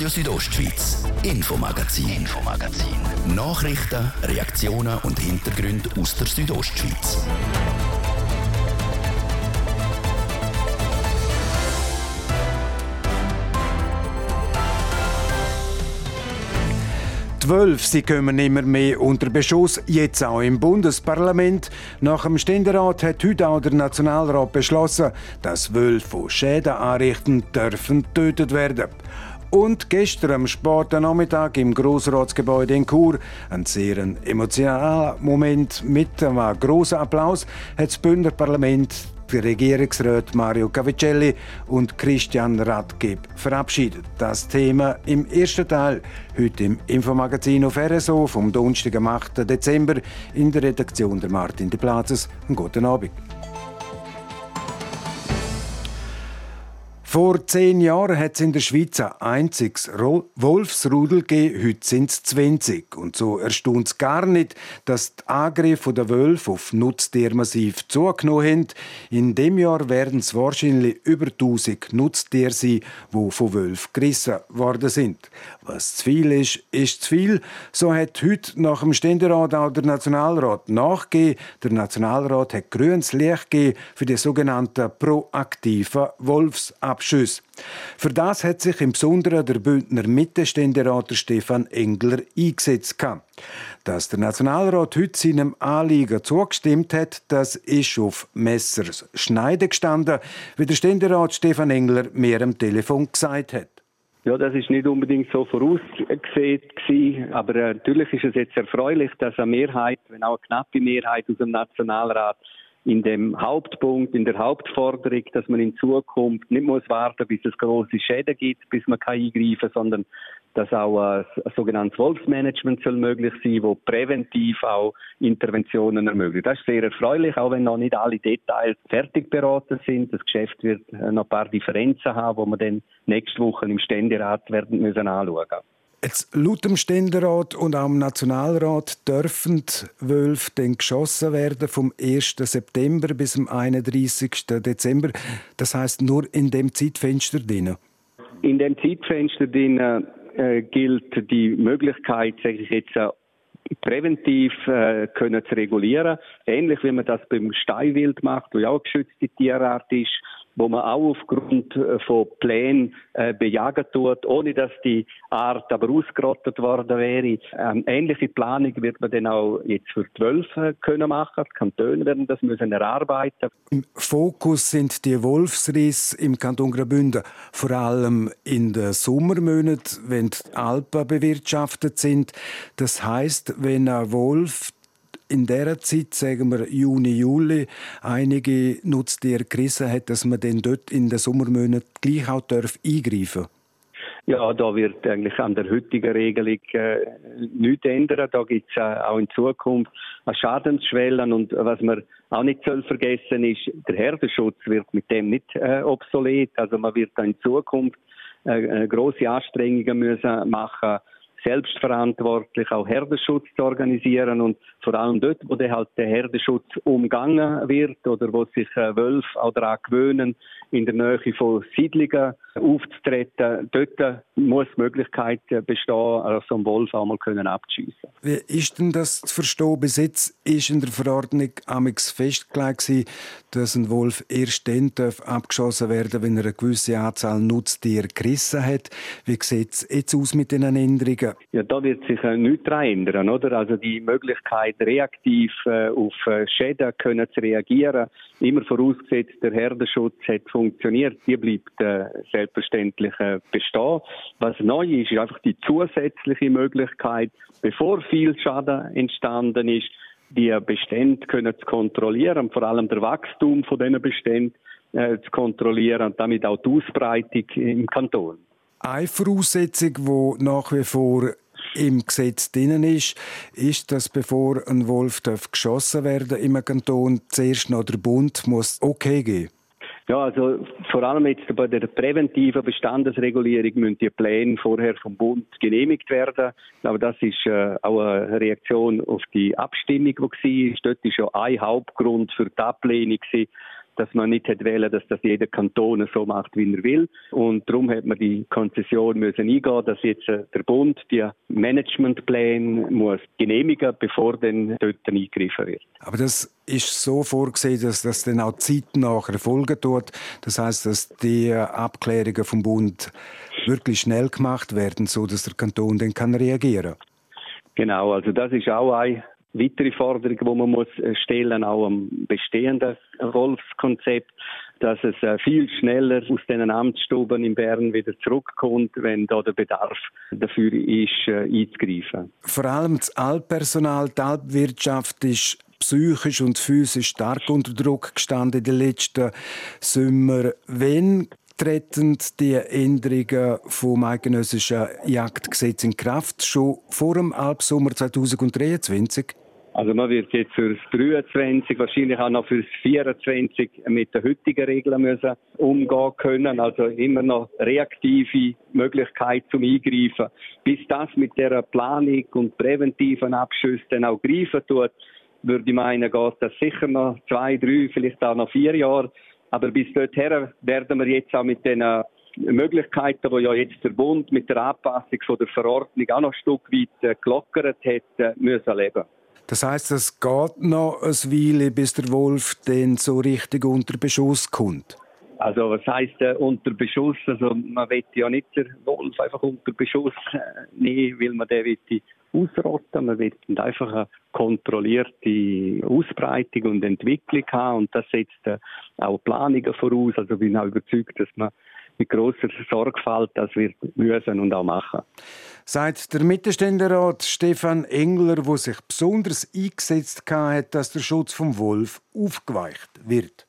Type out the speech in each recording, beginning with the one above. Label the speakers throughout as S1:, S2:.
S1: Radio Südostschweiz, Infomagazin, Infomagazin. Nachrichten, Reaktionen und Hintergründe aus der Südostschweiz.
S2: Die Wölfe sie kommen immer mehr unter Beschuss, jetzt auch im Bundesparlament. Nach dem Ständerat hat heute auch der Nationalrat beschlossen, dass Wölfe, die Schäden anrichten, dürfen getötet werden. Und gestern am späten Nachmittag im Grossratsgebäude in Chur, ein sehr emotionaler Moment mit einem grossen Applaus, hat das Bündner Parlament die Regierungsräte Mario Cavicelli und Christian Radgeb verabschiedet. Das Thema im ersten Teil, heute im Infomagazin auf RSO vom Donnerstag, am 8. Dezember, in der Redaktion der Martin de Plazes. Guten Abend. Vor zehn Jahren hat es in der Schweiz ein einziges Wolfsrudel gegeben, heute sind es 20. Und so erstaunt es gar nicht, dass die Angriffe der Wölfe auf Nutztiere massiv zugenommen haben. In dem Jahr werden es wahrscheinlich über 1000 Nutztiere sein, die von Wölfen gerissen worden sind. Was zu viel ist, ist zu viel. So hat heute nach dem Ständerat auch der Nationalrat nachgegeben. Der Nationalrat hat grünes Licht gegeben für die sogenannten proaktiven Wolfsabwehr. Abschüsse. Für das hat sich im Besonderen der Bündner Mittelständerater Stefan Engler eingesetzt. Dass der Nationalrat heute seinem Anliegen zugestimmt hat, das ist auf Messers Schneide gestanden, wie der Ständerat Stefan Engler mir am Telefon gesagt hat.
S3: Ja, das ist nicht unbedingt so vorausgesehen aber äh, natürlich ist es jetzt erfreulich, dass eine Mehrheit, wenn auch eine knappe Mehrheit aus dem Nationalrat in dem Hauptpunkt, in der Hauptforderung, dass man in Zukunft nicht muss warten, bis es große Schäden gibt, bis man kann eingreifen, sondern dass auch ein, sogenanntes Wolfsmanagement soll möglich sein, wo präventiv auch Interventionen ermöglicht. Das ist sehr erfreulich, auch wenn noch nicht alle Details fertig beraten sind. Das Geschäft wird äh, noch ein paar Differenzen haben, wo wir dann nächste Woche im Ständerat werden müssen anschauen.
S2: Jetzt, laut dem Ständerat und auch dem Nationalrat dürfen Wölfe dann geschossen werden vom 1. September bis zum 31. Dezember. Das heißt nur in dem Zeitfenster drin.
S3: In dem Zeitfenster drin äh, gilt die Möglichkeit, sage jetzt, äh, präventiv äh, können zu regulieren. Ähnlich wie man das beim Steinwild macht, wo ja auch eine geschützte Tierart ist wo man auch aufgrund äh, von Plänen äh, bejagen tut, ohne dass die Art aber ausgerottet worden wäre. Ähm, ähnliche Planung wird man dann auch jetzt für die Wölfe können machen. Die Kantone werden das müssen erarbeiten.
S2: Im Fokus sind die Wolfsrisse im Kanton Graubünden, vor allem in den Sommermonaten, wenn die Alpen bewirtschaftet sind. Das heißt, wenn ein Wolf in der Zeit, sagen wir Juni, Juli, einige Nutztiere gerissen hat, dass man dann dort in den Sommermonaten gleich auch darf eingreifen
S3: ja, da wird eigentlich an der heutigen Regelung äh, nichts ändern. Da gibt es äh, auch in Zukunft Schadensschwellen und was man auch nicht soll vergessen ist, der Herdenschutz wird mit dem nicht äh, obsolet. Also man wird da in Zukunft äh, äh große Anstrengungen müssen machen selbstverantwortlich auch Herdenschutz zu organisieren und vor allem dort, wo der halt der Herdenschutz umgangen wird oder wo sich äh, Wölfe auch daran gewöhnen, in der Nähe von Siedlungen aufzutreten, dort muss die Möglichkeit bestehen, also so einen Wolf auch mal können abzuschiessen.
S2: Wie ist denn das zu verstehen? Bis jetzt ist in der Verordnung amix festgelegt, dass ein Wolf erst dann abgeschossen werden wenn er eine gewisse Anzahl Nutztiere gerissen hat. Wie sieht es jetzt aus mit den Änderungen?
S3: Ja, da wird sich äh, nichts daran ändern, oder? Also die Möglichkeit, reaktiv äh, auf äh, Schäden können zu reagieren, immer vorausgesetzt, der Herdenschutz hat funktioniert, die bleibt äh, selbstverständlich äh, bestehen. Was neu ist, ist einfach die zusätzliche Möglichkeit, bevor viel Schaden entstanden ist, die Bestände können zu kontrollieren, vor allem der Wachstum von diesen Beständen äh, zu kontrollieren und damit auch die Ausbreitung im Kanton.
S2: Eine Voraussetzung, die nach wie vor im Gesetz drin ist, ist, dass bevor ein Wolf geschossen werden im Kanton zuerst noch der Bund muss okay geben.
S3: Ja, also vor allem jetzt bei der präventiven Bestandesregulierung müssen die Pläne vorher vom Bund genehmigt werden. Aber das ist äh, auch eine Reaktion auf die Abstimmung, die war. Dort war ja ein Hauptgrund für die Ablehnung, gewesen, dass man nicht hätte wählen, dass das jeder Kanton so macht, wie er will. Und darum hat man die Konzession müssen eingehen, dass jetzt äh, der Bund die Managementpläne muss genehmigen, bevor dann dort eingegriffen wird.
S2: Aber das ist so vorgesehen, dass das dann auch zeitnah erfolgen tut. Das heißt, dass die Abklärungen vom Bund wirklich schnell gemacht werden, so dass der Kanton dann kann reagieren.
S3: Genau, also das ist auch eine weitere Forderung, die man muss äh, stellen, auch am bestehenden Wolfskonzept, dass es äh, viel schneller aus den Amtsstuben in Bern wieder zurückkommt, wenn da der Bedarf dafür ist, äh, einzugreifen.
S2: Vor allem das Altpersonal, die Alpwirtschaft ist psychisch und physisch stark unter Druck gestanden in den letzten Sommer. Wenn treten die Änderungen vom eidgenössischen Jagdgesetz in Kraft schon vor dem Alpsommer 2023?
S3: Also man wird jetzt für das 23, wahrscheinlich auch noch für das 24 mit den heutigen Regeln müssen umgehen können. Also immer noch reaktive Möglichkeit zum Eingreifen. Bis das mit der Planung und präventiven Abschüssen dann auch greifen tut, würde ich meinen, geht das sicher noch zwei, drei, vielleicht auch noch vier Jahre. Aber bis dorthin werden wir jetzt auch mit den äh, Möglichkeiten, die ja jetzt der Bund mit der Anpassung von der Verordnung auch noch ein Stück weit äh, gelockert hat, äh, müssen leben.
S2: Das heißt, es geht noch ein Weile, bis der Wolf dann so richtig unter Beschuss kommt.
S3: Also was heißt äh, unter Beschuss? Also man will ja nicht den Wolf einfach unter Beschuss äh, nehmen, weil man den will ausrotten. Man will einfach eine kontrollierte Ausbreitung und Entwicklung haben und das setzt äh, auch Planungen voraus. Also bin auch überzeugt, dass man mit großer Sorgfalt das wird müssen und auch machen.
S2: Seit der Mittelständerat Stefan Engler, wo sich besonders eingesetzt hat, dass der Schutz vom Wolf aufgeweicht wird.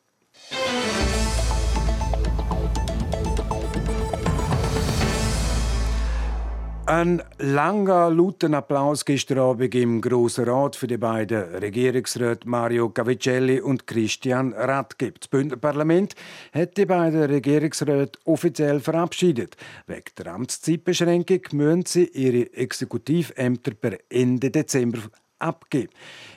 S2: Ein langer, lauter Applaus gestern Abend im Grossen Rat für die beiden Regierungsräte Mario Cavicelli und Christian Radke. Das Bündner Parlament hat die beiden Regierungsräte offiziell verabschiedet. Wegen der Amtszeitbeschränkung müssen sie ihre Exekutivämter per Ende Dezember abgeben.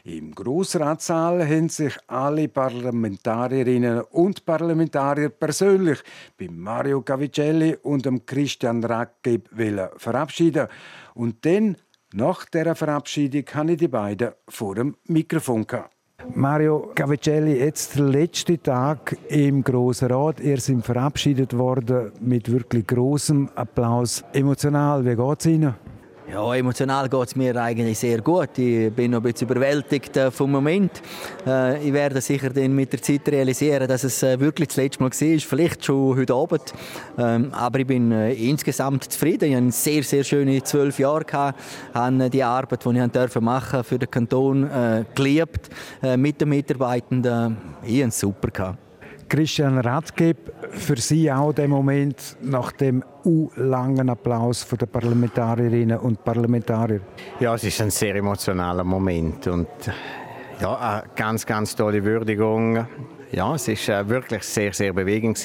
S2: Im Grossratssaal haben sich alle Parlamentarierinnen und Parlamentarier persönlich bei Mario Cavicelli und Christian Rackeb verabschieden. Und dann, nach der Verabschiedung, habe ich die beiden vor dem Mikrofon gehabt. Mario Cavicelli, jetzt der letzte Tag im Grossen Rat. Ihr seid verabschiedet worden mit wirklich großem Applaus. Emotional, wie geht es Ihnen?
S4: Ja, emotional geht es mir eigentlich sehr gut. Ich bin noch ein bisschen überwältigt äh, vom Moment. Äh, ich werde sicher dann mit der Zeit realisieren, dass es äh, wirklich das letzte Mal war. Vielleicht schon heute Abend. Ähm, aber ich bin insgesamt zufrieden. Ich hatte sehr, sehr schöne zwölf Jahre. Gehabt. Ich habe die Arbeit, die ich machen durfte, für den Kanton geliebt. Mit den Mitarbeitenden. Ich hatte es super. Gehabt.
S2: Christian Radgeb, für Sie auch der Moment nach dem langen Applaus der Parlamentarierinnen und Parlamentarier?
S5: Ja, es ist ein sehr emotionaler Moment und ja, eine ganz, ganz tolle Würdigung. Ja, es ist äh, wirklich sehr, sehr bewegend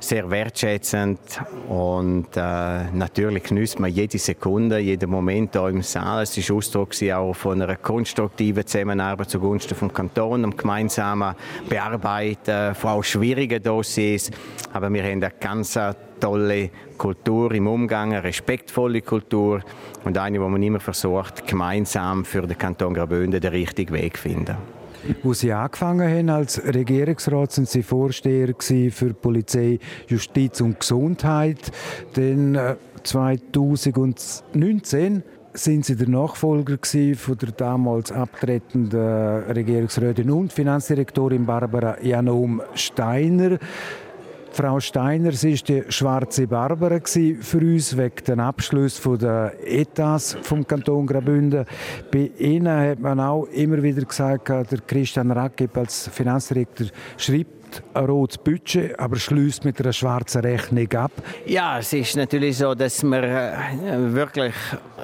S5: sehr wertschätzend und äh, natürlich genießt man jede Sekunde, jeden Moment hier im Saal. Es war Ausdruck auch von einer konstruktiven Zusammenarbeit zugunsten vom Kanton, am gemeinsamen Bearbeiten von auch schwierigen Dossiers. Aber wir haben eine ganz tolle Kultur im Umgang, eine respektvolle Kultur und eine, wo man immer versucht, gemeinsam für den Kanton Graubünden den richtigen Weg zu finden.
S2: Wo Sie angefangen haben als Regierungsrat, sind Sie Vorsteher für Polizei, Justiz und Gesundheit. Dann 2019 äh, sind Sie der Nachfolger von der damals abtretenden Regierungsrätin und Finanzdirektorin Barbara Janom Steiner. Frau Steiner, sie war die schwarze Barbara für uns wegen den Abschluss der Etats vom Kanton Graubünden. Bei Ihnen hat man auch immer wieder gesagt, der Christian Rackeb als Finanzdirektor schreibt ein rotes Budget, aber schließt mit einer schwarzen Rechnung ab.
S5: Ja, es ist natürlich so, dass wir äh, wirklich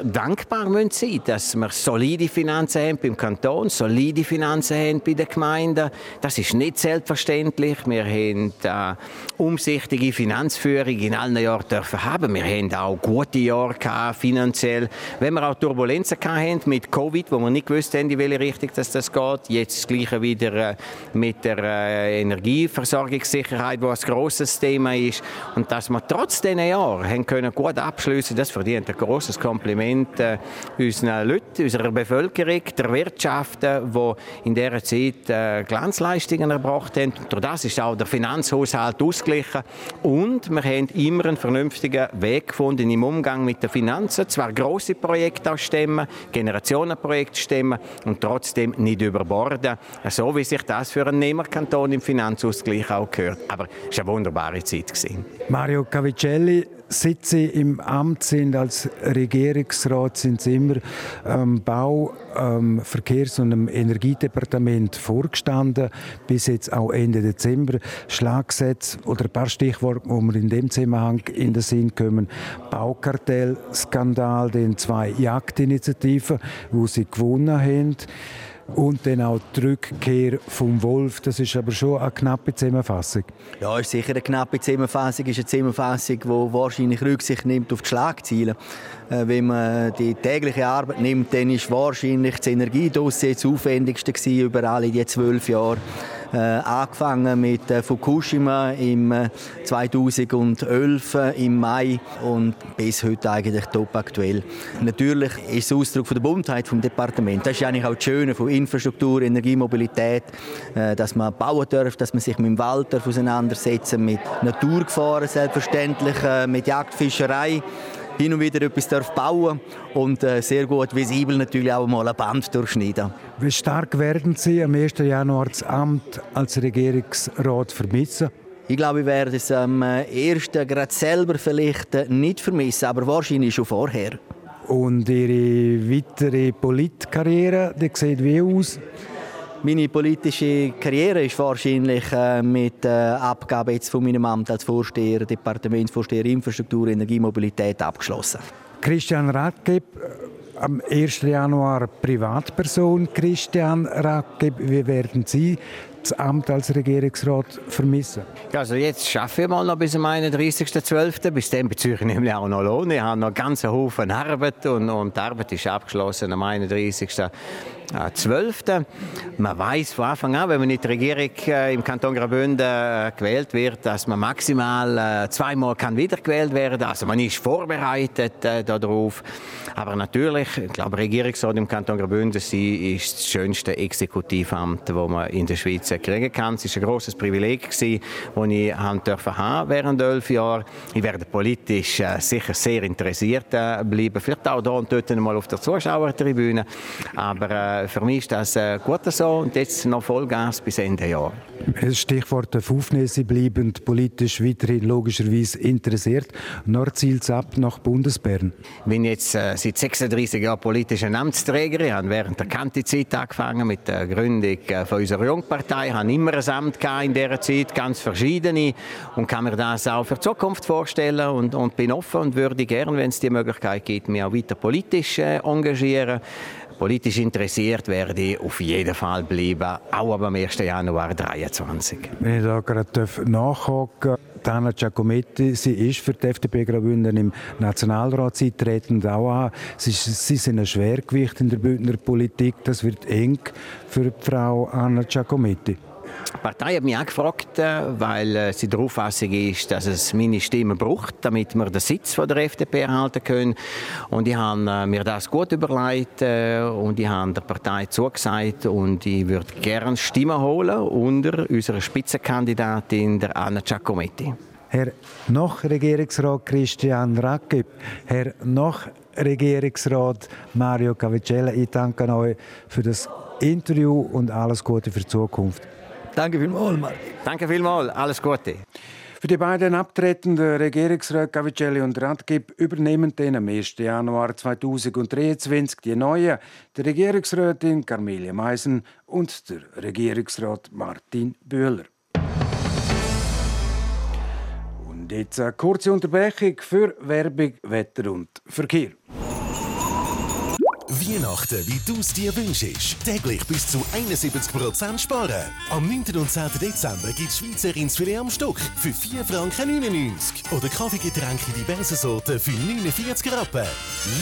S5: dankbar müssen sein, dass wir solide Finanzen haben beim Kanton, solide Finanzen haben bei den Gemeinden. Das ist nicht selbstverständlich. Wir haben äh, umsichtige Finanzführung in allen Jahren dürfen haben. Wir haben auch gute Jahre gehabt, finanziell. Wenn wir auch Turbulenzen hatten mit Covid, wo wir nicht gewusst haben, in welche Richtung das, geht. Jetzt das Gleiche wieder äh, mit der äh, Energieversorgungssicherheit, wo ein grosses Thema ist. Und dass wir trotz diesen Jahren können gut abschließen, das verdient ein großes Kompliment äh, unseren Leuten, unserer Bevölkerung, der Wirtschaft, die in dieser Zeit äh, Glanzleistungen erbracht haben. Und durch das ist auch der Finanzhaushalt ausgeglichen. Und wir haben immer einen vernünftigen Weg gefunden im Umgang mit den Finanzen. Zwar grosse Projekte auch stemmen, Generationenprojekte stemmen und trotzdem nicht überborden. So wie sich das für einen Nehmerkanton im Finanzausgleich auch gehört. Aber es war eine wunderbare Zeit.
S2: Mario Cavicelli, seit Sie im Amt sind als Regierungsrat, sind Sie immer ähm, Bau, ähm, Verkehrs- und Energiedepartement vorgestanden, bis jetzt auch Ende Dezember. Schlagsätze oder ein paar Stichworte, wo wir in dem Zusammenhang in den Sinn kommen. Baukartellskandal, den zwei Jagdinitiativen, wo Sie gewonnen haben und dann auch die Rückkehr vom Wolf. Das ist aber schon eine knappe Zusammenfassung.
S4: Ja, ist sicher eine knappe Zusammenfassung. Ist eine Zusammenfassung, die wahrscheinlich Rücksicht nimmt auf die Schlagziele. Äh, wenn man die tägliche Arbeit nimmt, dann ist wahrscheinlich das Energiedossier das aufwendigste über alle die zwölf Jahre. Äh, angefangen mit äh, Fukushima im 2011 äh, im Mai und bis heute eigentlich top aktuell. Natürlich ist es Ausdruck von der Buntheit vom Departement. Das ist eigentlich auch das Schöne von Infrastruktur, Energiemobilität, äh, dass man bauen darf, dass man sich mit dem Wald auseinandersetzen, mit Naturgefahren selbstverständlich, äh, mit Jagdfischerei hin und wieder etwas bauen und äh, sehr gut visibel natürlich auch mal ein Band durchschneiden.
S2: Wie stark werden Sie am 1. Januar das Amt als Regierungsrat vermissen?
S4: Ich glaube, ich werde es am ersten gerade selber vielleicht nicht vermissen, aber wahrscheinlich schon vorher.
S2: Und Ihre weitere Politkarriere, die sieht wie aus?
S4: Meine politische Karriere ist wahrscheinlich äh, mit der äh, Abgabe jetzt von meinem Amt als Vorsteher, Departementsvorsteher Infrastruktur, Energiemobilität abgeschlossen.
S2: Christian Radgeb, äh, am 1. Januar Privatperson. Christian Radgeb, wie werden Sie das Amt als Regierungsrat vermissen?
S5: Also jetzt schaffe ich mal noch bis zum 31.12. Bis dann beziehe ich nämlich auch noch Lohn. Ich habe noch ganz Haufen Arbeit und, und die Arbeit ist abgeschlossen am 31. 12. Man weiß von Anfang an, wenn man in die Regierung äh, im Kanton Graubünden äh, gewählt wird, dass man maximal äh, zweimal kann wiedergewählt werden. Also man ist vorbereitet darauf. Aber natürlich, ich glaube, Regierungsrat im Kanton Graubünden ist das schönste Exekutivamt, das man in der Schweiz kriegen kann. Es war ein grosses Privileg, das ich haben durfte haben während elf Jahren. Ich werde politisch sicher sehr interessiert bleiben. Vielleicht auch da und dort mal auf der Zuschauertribüne. Aber äh, für mich ist das äh, gut so und jetzt noch Vollgas bis Ende Jahr.
S2: Stichwort Sie bleiben politisch weiterhin logischerweise interessiert. Es ab nach Bundesbern.
S5: Ich bin jetzt äh, seit 36 Jahren politischer Amtsträger. Ich habe während der Kantizeit angefangen mit der Gründung äh, von unserer Jungpartei. Ich habe immer ein Amt in dieser Zeit, ganz verschiedene und kann mir das auch für die Zukunft vorstellen und, und bin offen und würde gerne, wenn es die Möglichkeit gibt, mich auch weiter politisch äh, engagieren. Politisch interessiert werde ich auf jeden Fall bleiben, auch dem 1. Januar 2023.
S2: Wenn ich da gerade nachhaken Dana Giacometti, sie ist für die FDP Graubünden im Nationalrat, sie treten auch an. Sie, sie sind ein Schwergewicht in der Bündner Politik. Das wird eng für Frau Anna Giacometti.
S5: Die Partei hat mich angefragt, äh, weil äh, sie der Auffassung ist, dass es meine Stimme braucht, damit wir den Sitz von der FDP erhalten können. Und ich habe äh, mir das gut überlegt und ich habe der Partei zugesagt und ich würde gerne Stimmen holen unter unserer Spitzenkandidatin, der Anna Giacometti.
S2: Herr noch Regierungsrat Christian Rackeb, Herr noch Regierungsrat Mario Cavicella, ich danke euch für das Interview und alles Gute für die Zukunft.
S4: Danke vielmals, Marc.
S5: Danke vielmals, alles Gute.
S2: Für die beiden abtretenden Regierungsräte Gavicelli und Radgib übernehmen den am 1. Januar 2023 die neuen, der Regierungsrätin Carmelia Meisen und der Regierungsrat Martin Bühler. Und jetzt eine kurze Unterbrechung für Werbung, Wetter und Verkehr.
S6: Weihnachten, wie du es dir wünschst. Täglich bis zu 71% sparen. Am 9. und 10. Dezember gibt es Schweizer Rindsfilet am Stück für 4 Franken 99. Oder Kaffeegetränke diverse Sorten für 49 Rappen.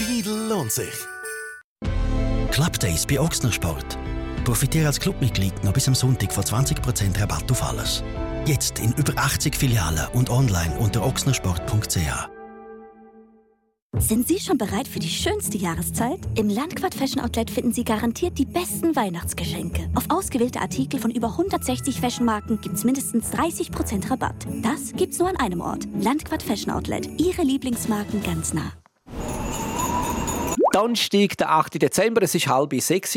S6: Lidl lohnt sich.
S1: Club Days bei Ochsner Sport. Profitiere als Clubmitglied noch bis am Sonntag von 20% Rabatt auf alles. Jetzt in über 80 Filialen und online unter ochsnersport.ch.
S7: Sind Sie schon bereit für die schönste Jahreszeit? Im Landquart Fashion Outlet finden Sie garantiert die besten Weihnachtsgeschenke. Auf ausgewählte Artikel von über 160 Fashionmarken gibt es mindestens 30% Rabatt. Das gibt's nur an einem Ort. Landquart Fashion Outlet. Ihre Lieblingsmarken ganz nah.
S8: Donnerstag, der 8. Dezember, es war halb sechs.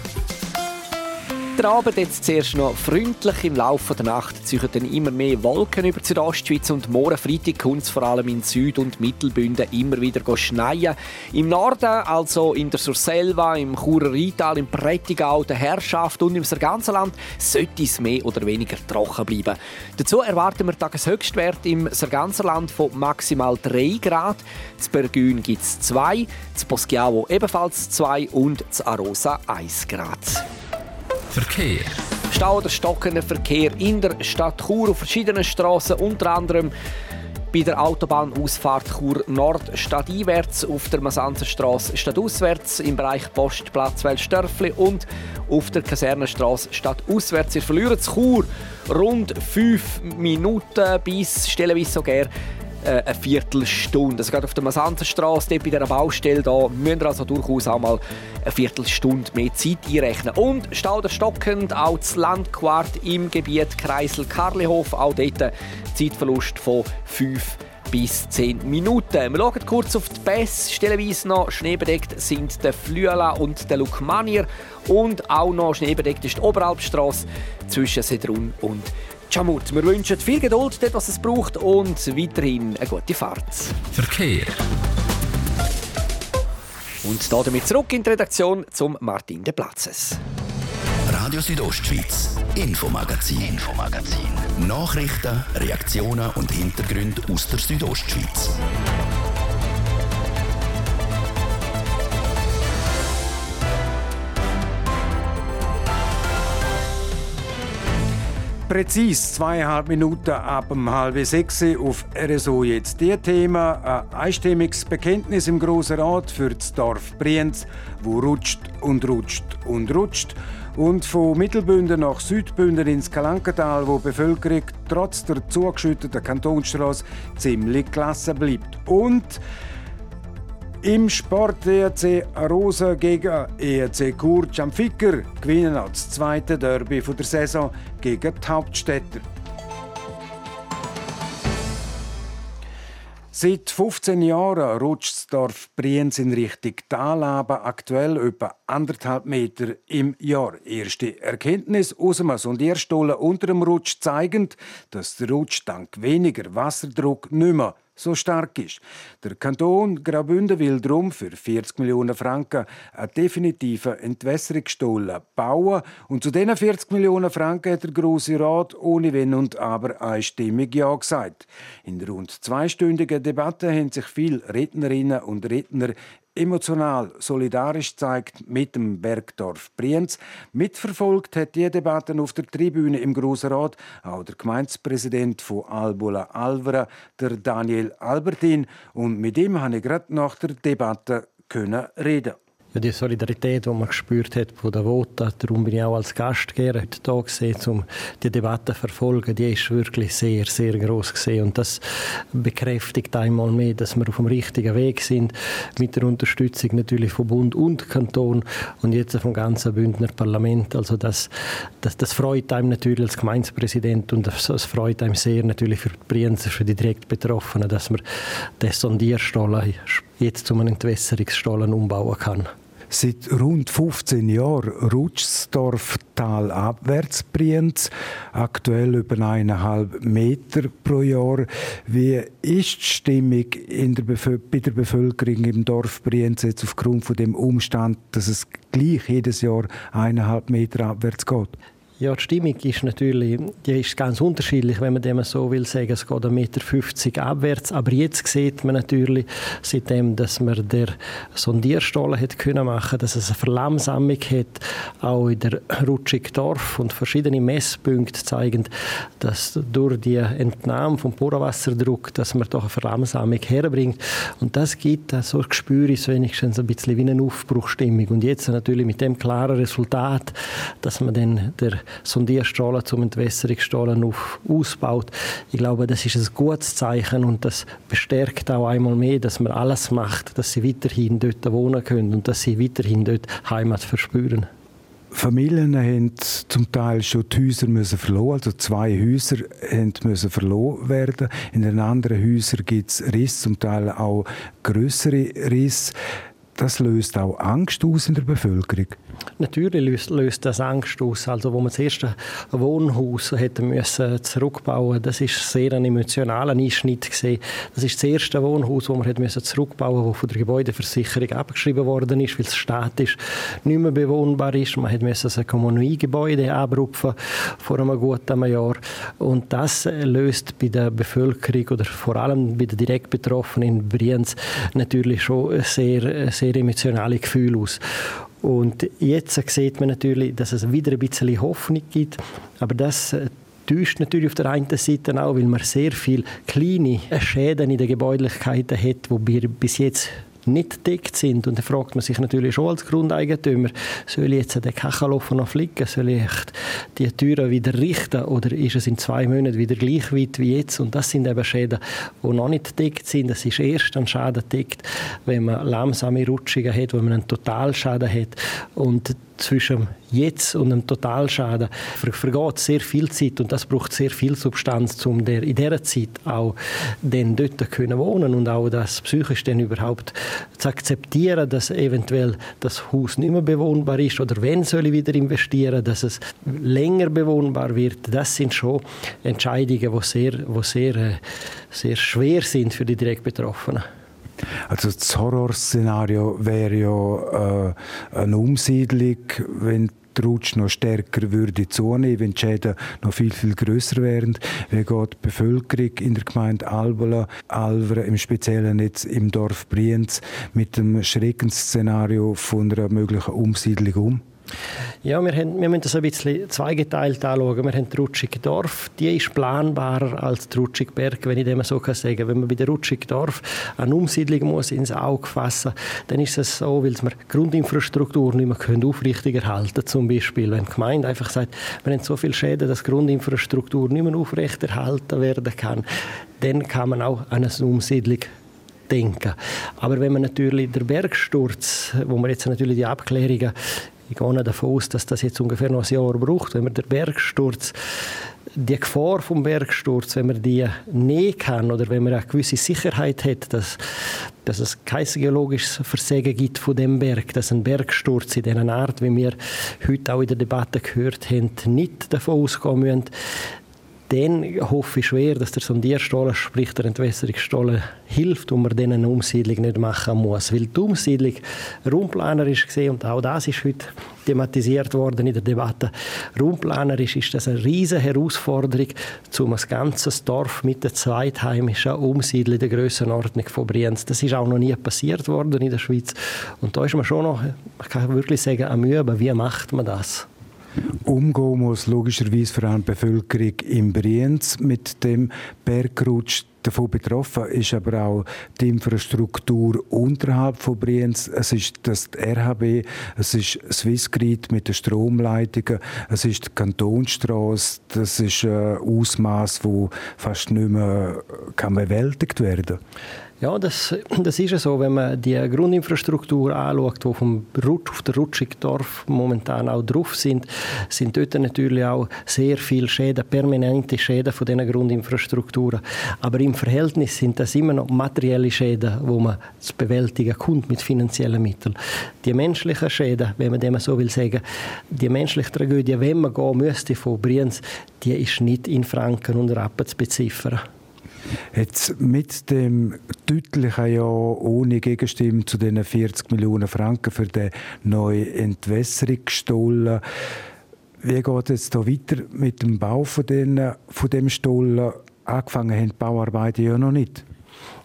S8: Der Abend jetzt zuerst noch freundlich. Im Laufe der Nacht ziehen dann immer mehr Wolken über die Südostschweiz und morgen Freitag kommt es vor allem in Süd- und Mittelbünden immer wieder schneien. Im Norden, also in der Surselva, im Churer Rheintal, im Prättigau, der Herrschaft und im ganzen Land, sollte es mehr oder weniger trocken bleiben. Dazu erwarten wir Tageshöchstwert im ganzen Land von maximal 3 Grad. Z Bergün gibt es 2, z Poschiavo ebenfalls 2 und z Arosa 1 Grad.
S1: Verkehr.
S8: Stau oder stockender Verkehr in der Stadt Chur auf verschiedenen Straßen, unter anderem bei der Autobahnausfahrt Chur Nord stadteinwärts, auf der Masanzerstraße stadtauswärts, im Bereich Postplatz Welsdörfli und auf der Kasernenstraße stadtauswärts. Ihr verliert Chur rund fünf Minuten bis stellenweise sogar äh, eine Viertelstunde. Also gerade auf der Masanzerstraße, dort bei dieser Baustelle, da müsst ihr also durchaus auch mal eine Viertelstunde mehr Zeit einrechnen. Und Stauder stockend, auch das Landquart im Gebiet Kreisel-Karlihof, auch dort Zeitverlust von 5 bis 10 Minuten. Wir schauen kurz auf die Pässe. Stellenweise noch schneebedeckt sind der Flüela und der Lukmanier. Und auch noch schneebedeckt ist die Oberalpstrasse zwischen Sedrun und Jamut. Wir wünschen viel Geduld dort, was es braucht und weiterhin eine gute Fahrt.
S1: Verkehr.
S8: Und damit zurück in die Redaktion zum Martin de Platzes.
S1: Radio Südostschweiz, Infomagazin, Infomagazin. Nachrichten, Reaktionen und Hintergründe aus der Südostschweiz.
S2: Präzis zweieinhalb Minuten ab dem halb sechs auf RSO jetzt die Thema. Ein einstimmiges Bekenntnis im Grossen Rat für das Dorf Brienz, wo rutscht und rutscht und rutscht. Und von Mittelbünden nach Südbünden ins Kalankental, wo die Bevölkerung trotz der zugeschütteten Kantonstraße ziemlich gelassen bleibt. Und im Sport ERC Arosa gegen ERC Chur Jamfiker gewinnen als zweite Derby der Saison gegen die Hauptstädter. Seit 15 Jahren rutscht das Dorf Brienz in Richtung Talaben, aktuell etwa anderthalb Meter im Jahr. Erste Erkenntnis aus dem Sondierstollen unter dem Rutsch zeigen, dass der Rutsch dank weniger Wasserdruck nicht mehr so stark ist. Der Kanton Graubünden will darum für 40 Millionen Franken einen definitiven Entwässerungsstollen bauen. Und zu diesen 40 Millionen Franken hat der Grosse Rat ohne Wenn und Aber einstimmig Ja gesagt. In der rund zweistündigen Debatte haben sich viele Rednerinnen und Redner emotional solidarisch zeigt mit dem Bergdorf Brienz. Mitverfolgt hat die Debatten auf der Tribüne im Grossen Rat auch der Gemeindepräsident von Albula Alvera, der Daniel Albertin. Und mit ihm habe ich gerade nach der Debatte können reden
S9: ja, die Solidarität, die man gespürt hat von der Vota, darum bin ich auch als Gastgeber heute da gewesen, um die Debatte zu verfolgen, die ist wirklich sehr, sehr groß gesehen und das bekräftigt einmal mehr, dass wir auf dem richtigen Weg sind, mit der Unterstützung natürlich von Bund und Kanton und jetzt vom ganzen Bündner Parlament. Also das, das, das freut einem natürlich als Gemeindepräsident und das, das freut einem sehr natürlich für die Brienzer, für die direkt Betroffenen, dass man den Sondierstollen jetzt zu einem Entwässerungsstollen umbauen kann.
S2: Seit rund 15 Jahren rutscht das Dorf talabwärts Brienz, aktuell über eineinhalb Meter pro Jahr. Wie ist die Stimmung der bei der Bevölkerung im Dorf Brienz jetzt aufgrund von dem Umstand, dass es gleich jedes Jahr eineinhalb Meter abwärts geht?
S9: Ja, die Stimmung ist natürlich die ist ganz unterschiedlich, wenn man dem so will sagen. Es geht 1,50 Meter abwärts. Aber jetzt sieht man natürlich, seitdem dass man der Sondierstollen hat können machen, dass es eine Verlangsamung hat, auch in der Rutschig Dorf und verschiedene Messpunkte zeigen, dass durch die Entnahme vom Bohrwasserdruck, dass man doch eine Verlangsamung herbringt. Und das gibt so Gespür ist wenigstens ein bisschen wie eine Aufbruchstimmung. Und jetzt natürlich mit dem klaren Resultat, dass man dann der Sondierstrahlen zum Entwässerungsstrahlen auf, ausbaut. Ich glaube, das ist ein gutes Zeichen und das bestärkt auch einmal mehr, dass man alles macht, dass sie weiterhin dort wohnen können und dass sie weiterhin dort Heimat verspüren.
S2: Familien haben zum Teil schon die Häuser müssen verloren, also zwei Häuser müssen verloren werden. In den anderen Häusern gibt es Risse, zum Teil auch größere Risse. Das löst auch Angst aus in der Bevölkerung.
S9: Natürlich löst, löst das Angst aus. Also, wo man das erste Wohnhaus hätte müssen zurückbauen das ist sehr ein emotionaler Einschnitt gesehen. Das ist das erste Wohnhaus, das man hätte müssen zurückbauen, das von der Gebäudeversicherung abgeschrieben worden ist, weil es statisch nicht mehr bewohnbar ist. Man hätte müssen ein Kommuniegebäude abrupfen vor einem guten Jahr. Und das löst bei der Bevölkerung oder vor allem bei den direkt Betroffenen in Brienz natürlich schon sehr, sehr emotionale Gefühle aus. Und jetzt sieht man natürlich, dass es wieder ein bisschen Hoffnung gibt, aber das äh, täuscht natürlich auf der einen Seite auch, weil man sehr viele kleine Schäden in den Gebäudlichkeiten hat, die bis jetzt nicht deckt sind. Und da fragt man sich natürlich schon als Grundeigentümer, soll ich jetzt den Kachelofen noch flicken? Soll ich die Türen wieder richten? Oder ist es in zwei Monaten wieder gleich weit wie jetzt? Und das sind eben Schäden, die noch nicht deckt sind. Das ist erst ein Schaden deckt, wenn man langsame Rutschungen hat, wenn man einen Totalschaden hat. Und zwischen jetzt und einem Totalschaden vergeht sehr viel Zeit und das braucht sehr viel Substanz, um der in dieser Zeit auch dann dort können wohnen und auch das psychisch dann überhaupt zu akzeptieren, dass eventuell das Haus nicht mehr bewohnbar ist oder wenn soll ich wieder investieren, dass es länger bewohnbar wird. Das sind schon Entscheidungen, die sehr, die sehr, äh, sehr schwer sind für die direkt Betroffenen.
S2: Also das Horrorszenario wäre ja äh, eine Umsiedlung, wenn der Rutsch noch stärker würde zunehmen, wenn die Schäden noch viel, viel grösser wären. Wie geht die Bevölkerung in der Gemeinde Albola, Alvera, im Speziellen jetzt im Dorf Brienz, mit dem Schreckensszenario von einer möglichen Umsiedlung um?
S9: Ja, wir, haben, wir müssen das ein bisschen zweigeteilt anschauen. Wir haben die Rutschig Dorf, die ist planbarer als die Rutschig Berg, wenn ich dem so kann sagen. Wenn man bei der Rutschig Dorf eine Umsiedlung muss ins Auge fassen, dann ist es so, weil man Grundinfrastruktur nicht mehr können aufrichtig erhalten zum Beispiel. Wenn die Gemeinde einfach sagt, wir haben so viele Schäden, dass Grundinfrastruktur nicht mehr aufrechterhalten werden kann, dann kann man auch an eine Umsiedlung denken. Aber wenn man natürlich der Bergsturz, wo man jetzt natürlich die Abklärungen ich gehe davon aus, dass das jetzt ungefähr noch ein Jahr braucht, wenn man den Bergsturz die Gefahr vom Bergsturz, wenn man die nehmen kann oder wenn man eine gewisse Sicherheit hat, dass, dass es kein geologisches Versägen gibt von dem Berg, dass ein Bergsturz in dieser Art, wie wir heute auch in der Debatte gehört haben, nicht davon ausgehen müssen, dann hoffe ich schwer, dass der Sondierstollen, sprich der Entwässerungsstollen, hilft und man dann eine Umsiedlung nicht machen muss. Weil die Umsiedlung raumplanerisch gesehen, und auch das ist heute thematisiert worden in der Debatte, raumplanerisch ist das eine riesige Herausforderung, um ein ganzes Dorf mit der zweitheimischen umsiedeln in der Grössenordnung von Brienz. Das ist auch noch nie passiert worden in der Schweiz. Und da ist man schon noch, man kann wirklich sagen, am Mühe, wie macht man das?
S2: Umgehen muss logischerweise vor allem die Bevölkerung in Brienz mit dem Bergrutsch. Davon betroffen ist aber auch die Infrastruktur unterhalb von Brienz. Es ist das RHB, es ist Swissgrid mit den Stromleitungen, es ist die Kantonstrasse. Das ist ein Ausmaß, das fast nicht mehr bewältigt werden kann.
S9: Ja, das, das ist so, wenn man die Grundinfrastruktur anschaut, die vom Rutsch, auf der Rutschigdorf momentan auch drauf sind, sind dort natürlich auch sehr viele Schäden, permanente Schäden von diesen Grundinfrastrukturen. Aber im Verhältnis sind das immer noch materielle Schäden, wo man zu bewältigen kommt mit finanziellen Mitteln. Die menschlichen Schäden, wenn man dem so will sagen, die menschliche Tragödie, wenn man gehen müsste von Brienz, die ist nicht in Franken und Rappen zu beziffern.
S2: Jetzt mit dem deutlichen Ja ohne Gegenstimme zu den 40 Millionen Franken für den neuen Entwässerungsstollen. Wie geht es hier weiter mit dem Bau von, den, von Stollen? Angefangen haben die Bauarbeiten ja noch nicht.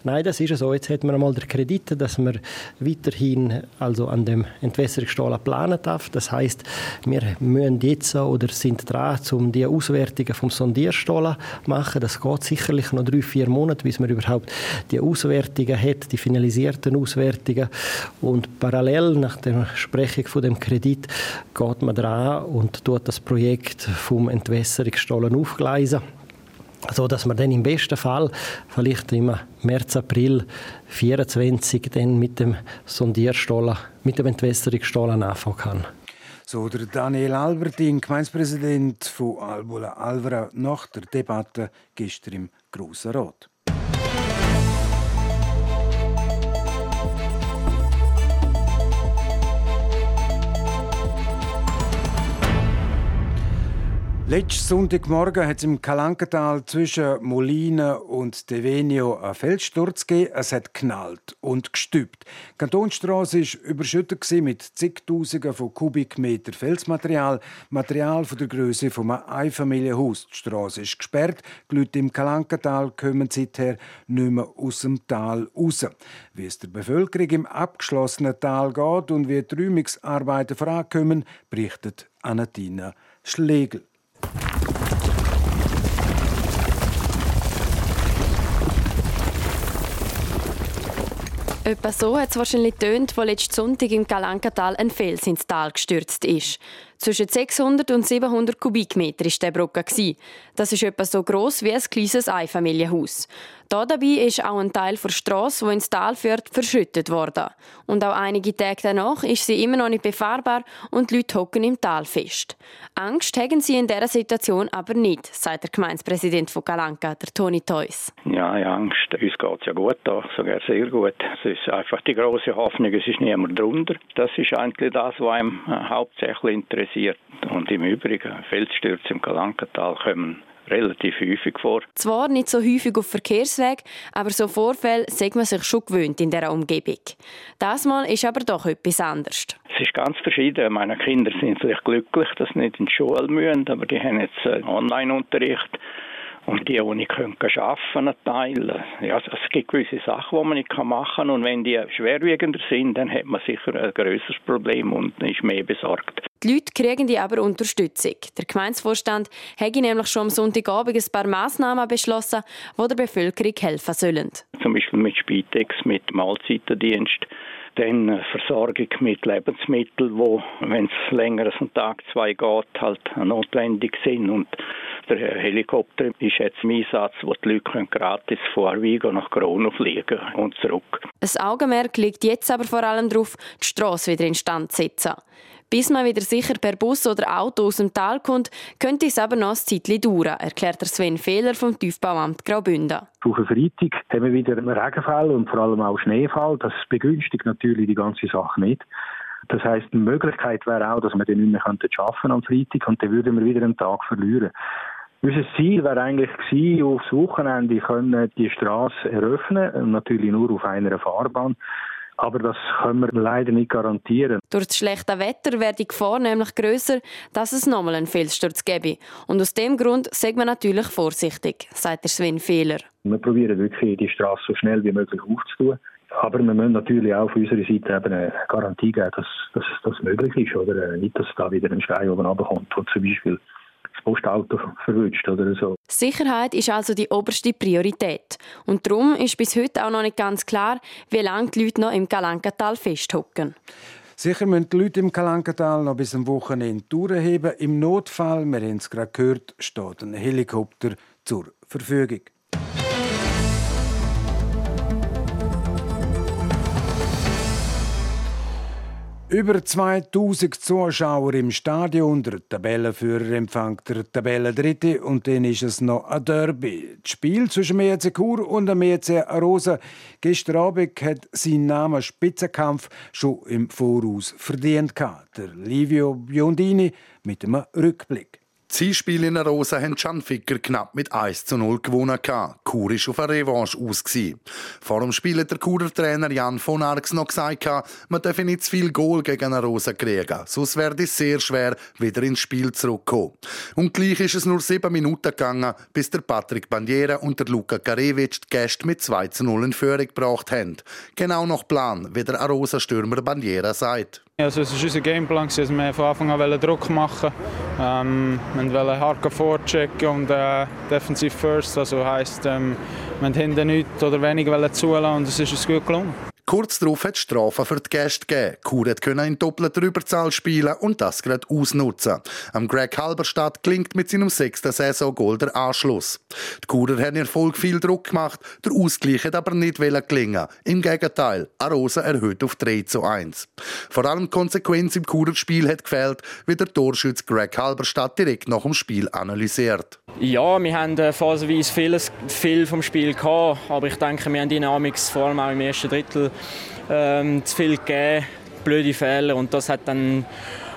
S9: Nein, das ist so. Jetzt hat man einmal den Kredit, dass man weiterhin also an dem Entwässerungsstollen planen darf. Das heißt, wir müssen jetzt oder sind dran, um die Auswertungen vom Sondierstollen zu machen. Das geht sicherlich noch drei, vier Monate, bis man überhaupt die Auswertungen hat, die finalisierten Auswertungen. Und parallel nach der Sprechung von dem Kredit geht man dran und tut das Projekt vom Entwässerungsstollen aufgleisen so dass man dann im besten Fall vielleicht im März, April 24 dann mit dem Sondierstollen, mit dem Entwässerungsstollen anfangen kann.
S2: So der Daniel Albertin, Gemeinspräsident von Albola Alvera, nach der Debatte gestern im Grossen Rat. Letzten Sonntagmorgen hat es im Kalankental zwischen Molina und Devenio einen Felssturz gegeben. Es hat knallt und gestübt. Die Kantonstrasse war überschüttet mit zigtausenden von Kubikmeter Felsmaterial, Material von der Größe von einem Einfamilienhaus. Die Straße ist gesperrt. Die Leute im Kalankental kommen seither nicht mehr aus dem Tal raus. Wie es der Bevölkerung im abgeschlossenen Tal geht und wie die Räumungsarbeiten vorankommen, berichtet Anatina Schlegel.
S10: Etwa so hat es wahrscheinlich tönt, wo letzten Sonntag im Galankatal ein Fels ins Tal gestürzt ist. Zwischen 600 und 700 Kubikmeter war der Brücke. Das ist etwa so groß wie ein kleines Einfamilienhaus. Da dabei ist auch ein Teil der Straße, die ins Tal führt, verschüttet worden. Und auch einige Tage danach ist sie immer noch nicht befahrbar und die Leute hocken im Tal fest. Angst haben sie in dieser Situation aber nicht, sagt der Gemeindepräsident von Kalanka, der Toni Theus.
S11: Ja, ja, Angst. Uns geht es ja gut da, sogar sehr gut. Es ist einfach die große Hoffnung, es ist niemand drunter. Das ist eigentlich das, was einem äh, hauptsächlich interessiert. Und im Übrigen, Felsstürze im Kalankatal kommen relativ häufig vor.
S10: Zwar nicht so häufig auf Verkehrsweg, aber so Vorfälle sagt man sich schon gewöhnt in dieser Umgebung. Das Mal ist aber doch etwas anderes.
S11: Es ist ganz verschieden. Meine Kinder sind vielleicht glücklich, dass sie nicht in die Schule müssen, aber die haben jetzt äh, Online-Unterricht. Und die, die nicht können arbeiten Teil. Ja, es gibt gewisse Sachen, die man nicht machen kann. Und wenn die schwerwiegender sind, dann hat man sicher ein größeres Problem und ist mehr besorgt.
S10: Die Leute kriegen die aber Unterstützung. Der Gemeindevorstand hat nämlich schon am Sonntagabend ein paar Massnahmen beschlossen, die der Bevölkerung helfen sollen.
S11: Zum Beispiel mit Spitex, mit Mahlzeitendienst, dann Versorgung mit Lebensmitteln, wo, wenn es länger als einen Tag, zwei geht, halt notwendig sind. Und der Helikopter ist jetzt im Einsatz, wo die Leute gratis von Arvigo nach Corona fliegen und zurück.
S10: Das Augenmerk liegt jetzt aber vor allem darauf, die Strasse wieder instand zu setzen. Bis man wieder sicher per Bus oder Auto aus dem Tal kommt, könnte es aber noch ein Zeitchen dauern, erklärt der Sven Fehler vom Tiefbauamt Graubünden.
S12: Auf Freitag haben wir wieder einen Regenfall und vor allem auch Schneefall. Das begünstigt natürlich die ganze Sache nicht. Das heißt, eine Möglichkeit wäre auch, dass wir den nicht mehr arbeiten könnten am Freitag und dann würden wir wieder einen Tag verlieren. Unser Ziel wäre eigentlich gewesen, aufs Wochenende können die Straße eröffnen, natürlich nur auf einer Fahrbahn. Aber das können wir leider nicht garantieren.
S10: Durch das schlechte Wetter wäre die Gefahr nämlich grösser, dass es nochmal einen Felssturz gäbe. Und aus dem Grund sagt man natürlich vorsichtig, sagt der Sven Fehler.
S12: Wir probieren wirklich, die Straße so schnell wie möglich aufzutun. Aber wir müssen natürlich auch von unserer Seite eben eine Garantie geben, dass, dass das möglich ist. Oder nicht, dass da wieder ein Stein oben runterkommt, zum Beispiel Postauto verwünscht oder so.
S10: Sicherheit ist also die oberste Priorität. Und darum ist bis heute auch noch nicht ganz klar, wie lange die Leute noch im Kalankatal festhocken.
S2: Sicher müssen die Leute im Kalankatal noch bis am Wochenende durchheben. Im Notfall, wir haben es gerade gehört, steht ein Helikopter zur Verfügung. Über 2000 Zuschauer im Stadion. Der Tabellenführer empfängt der Tabellendritte und dann ist es noch ein Derby. Das Spiel zwischen dem EC Chur und dem EC Arosa gestern Abend hat sein Name Spitzenkampf schon im Voraus verdient. Der Livio Biondini mit einem Rückblick.
S13: Zwei Spiele in Rosa haben Schanficker knapp mit 1 zu 0 gewonnen. Chur war auf eine Revanche aus. Vor dem Spiel hat der Churer Trainer Jan von Arx noch gesagt, man dürfe nicht zu viel Goal gegen eine Rosa kriegen. Sonst werde es sehr schwer, wieder ins Spiel zurückzukommen. Und gleich ist es nur sieben Minuten gegangen, bis der Patrick Bandiera und der Luca Karewitsch die Gäste mit 2 zu 0 in Führung gebracht haben. Genau nach Plan, wie der Arosa-Stürmer Bandiera sagt.
S14: Also es war unser Gameplan, also wir von Anfang an Druck machen. Ähm, wir wollten hart vorchecken und äh, defensiv first, also heisst, ähm, wir wollten hinten nichts oder wenig zulassen und es ist uns gut gelungen.
S13: Kurz darauf hat es Strafen für die Gäste gegeben. Chur konnte in doppelter Überzahl spielen und das gerade ausnutzen. Am Greg Halberstadt klingt mit seinem sechsten Saison-Goal der Anschluss. Die Churer haben Erfolg viel Druck gemacht, der Ausgleich hat aber nicht gelingen. Im Gegenteil, Arosa erhöht auf 3 zu 1. Vor allem Konsequenz im Churer Spiel hat gefehlt, wie der Torschütz Greg Halberstadt direkt nach dem Spiel analysiert.
S15: Ja, wir haben äh, phasenweise vieles, viel vom Spiel gehabt, aber ich denke, wir haben Dynamics vor allem auch im ersten Drittel ähm, zu viel gegeben, blöde Fehler. Und das hat dann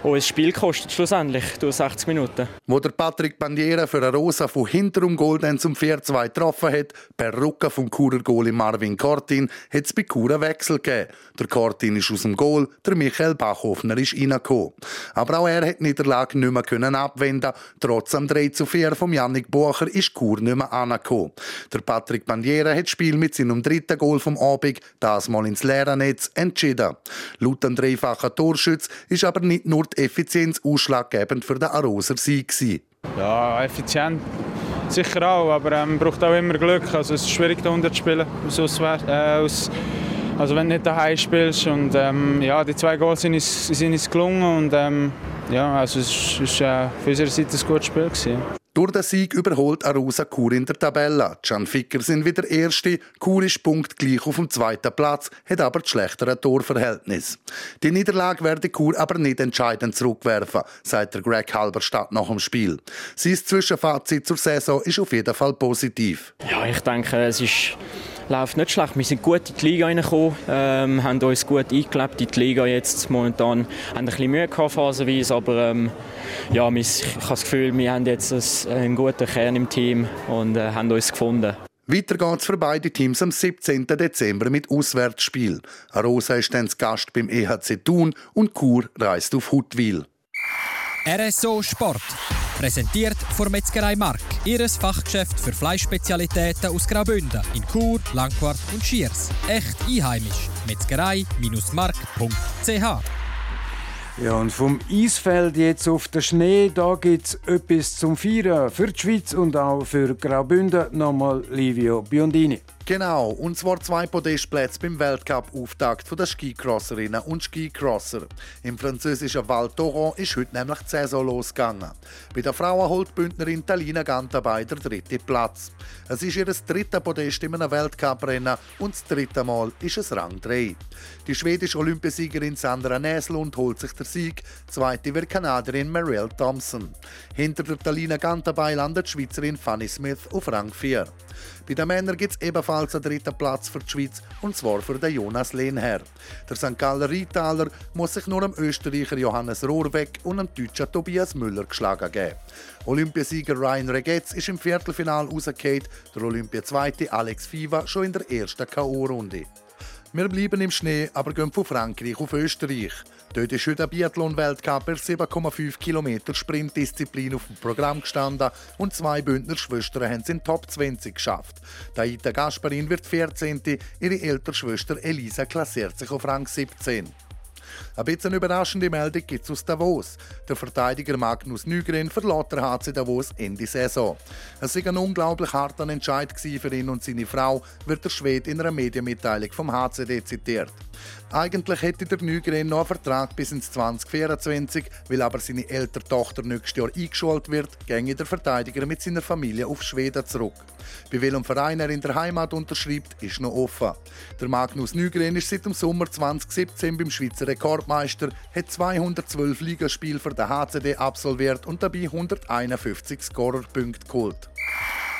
S15: auch ein Spiel gekostet, schlussendlich, durch 60 Minuten.
S13: Wo der Patrick Bandiera für eine Rosa von hinterem Goal zum 4-2 getroffen hat, per Rücken vom Churer Goalie Marvin Cortin, hat es bei Chur einen Wechsel gegeben. Der Cortin ist aus dem Goal, der Michael Bachhofner ist reingekommen. Aber auch er hat die Niederlage nicht mehr können abwenden Trotz am 3 zu 4 von Yannick Bucher ist Chur nicht mehr angekommen. Der Patrick Bandiera hat das Spiel mit seinem dritten Goal vom Abend, das mal ins Lehrernetz, entschieden. Laut dem dreifachen Torschütz ist aber nicht nur die Effizienz ausschlaggebend für den Aroser Sieg.
S14: Ja, effizient sicher auch, aber man ähm, braucht auch immer Glück. Also es ist schwierig, da zu spielen. Aus, äh, aus, also wenn du nicht daheim spielst. Und, ähm, ja, die zwei Goals sind uns, sind uns gelungen und ähm, ja, also es war äh, für unsere Seite ein gutes Spiel. Gewesen.
S13: Durch den Sieg überholt Arusa Chur in der Tabelle. Can Ficker sind wieder Erste, Chur ist punktgleich auf dem zweiten Platz, hat aber das schlechtere Torverhältnis. Die Niederlage werde Chur aber nicht entscheidend zurückwerfen, sagt der Greg Halberstadt nach dem Spiel. Sein Zwischenfazit zur Saison ist auf jeden Fall positiv.
S15: Ja, ich denke, es ist läuft nicht schlecht. Wir sind gut in die Liga reingekommen, ähm, haben uns gut eingelebt in die Liga jetzt momentan. Haben ein bisschen Mühe gehabt phasenweise, aber ähm, ja, ich habe das Gefühl, wir haben jetzt einen guten Kern im Team und äh, haben uns gefunden.
S13: Weiter geht es für beide Teams am 17. Dezember mit Auswärtsspiel. Arosa ist dann Gast beim EHC Thun und Chur reist auf Huttwil.
S16: RSO Sport. Präsentiert von Metzgerei Mark. Ihres Fachgeschäft für Fleischspezialitäten aus Graubünden in Chur, Langquart und Schiers. Echt einheimisch. Metzgerei-mark.ch
S2: ja, und vom Eisfeld jetzt auf den Schnee, da gibt es etwas zum Feiern für die Schweiz und auch für Graubünden. Nochmal Livio Biondini.
S13: Genau, und zwar zwei Podestplätze beim Weltcup-Auftakt der Skicrosserinnen und Skicrosser. Im französischen Val d'Oron ist heute nämlich die Saison losgegangen. Bei der Frauen holt Bündnerin Talina Gantabay der dritte Platz. Es ist ihr dritter Podest in einem Weltcuprennen und das dritte Mal ist es Rang 3. Die schwedische Olympiasiegerin Sandra Näslund holt sich den Sieg, zweite wird Kanadierin Marielle Thompson. Hinter der Talina Gantabay landet die Schweizerin Fanny Smith auf Rang 4. Bei den Männern gibt es ebenfalls einen dritten Platz für die Schweiz, und zwar für den Jonas Lehnherr. Der St. Galler Rietaler muss sich nur dem Österreicher Johannes Rohrweg und dem Deutschen Tobias Müller geschlagen geben. Olympiasieger Ryan Regetz ist im Viertelfinal rausgefallen, der Olympia-Zweite Alex Fiva schon in der ersten K.O.-Runde. Wir bleiben im Schnee, aber gehen von Frankreich auf Österreich. Dort ist heute der Biathlon-Weltcup per 7,5 Kilometer Sprintdisziplin auf dem Programm gestanden und zwei Bündner Schwestern haben es in Top 20 geschafft. Daita Gasparin wird 14. Ihre ältere Schwester Elisa klassiert sich auf Rang 17. Ein bisschen überraschende Meldung gibt es aus Davos. Der Verteidiger Magnus Nygren verlor der HC Davos Ende Saison. Es war ein unglaublich harter Entscheid für ihn und seine Frau, wird der Schwede in einer Medienmitteilung vom HCD zitiert. Eigentlich hätte der Nygren noch einen Vertrag bis ins 2024, weil aber seine ältere Tochter nächstes Jahr eingeschult wird, ginge der Verteidiger mit seiner Familie auf Schweden zurück. Bei welchem Verein er in der Heimat unterschreibt, ist noch offen. Der Magnus Nygren ist seit dem Sommer 2017 beim Schweizer Rekordmeister, hat 212 Ligaspiele für den HCD absolviert und dabei 151 Scorerpunkte geholt.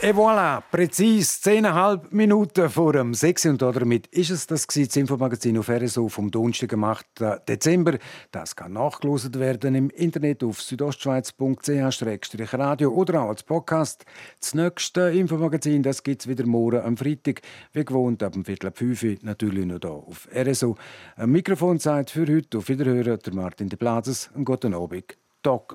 S2: Et voilà, präzise 10,5 Minuten vor dem 6. Und damit ist es das, das Infomagazin auf RSO vom Donnerstag, am 8. Dezember. Das kann nachgelost werden im Internet auf südostschweiz.ch-radio oder auch als Podcast. Das nächste Infomagazin gibt es wieder morgen am Freitag, wie gewohnt ab dem Viertel ab 5 Uhr, natürlich noch hier auf RSO. Ein Mikrofonzeit für heute. Auf Wiederhören, der Martin de Plazes. Einen guten Abend. Talk.